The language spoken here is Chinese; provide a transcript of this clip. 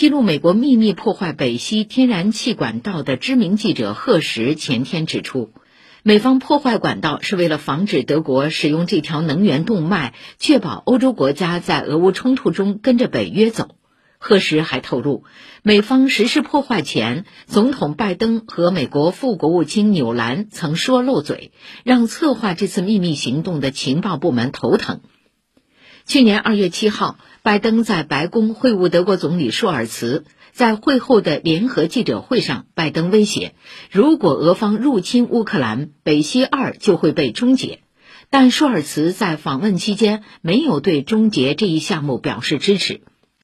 披露美国秘密破坏北溪天然气管道的知名记者贺什前天指出，美方破坏管道是为了防止德国使用这条能源动脉，确保欧洲国家在俄乌冲突中跟着北约走。贺什还透露，美方实施破坏前，总统拜登和美国副国务卿纽兰曾说漏嘴，让策划这次秘密行动的情报部门头疼。去年二月七号，拜登在白宫会晤德国总理舒尔茨，在会后的联合记者会上，拜登威胁，如果俄方入侵乌克兰，北溪二就会被终结。但舒尔茨在访问期间没有对终结这一项目表示支持。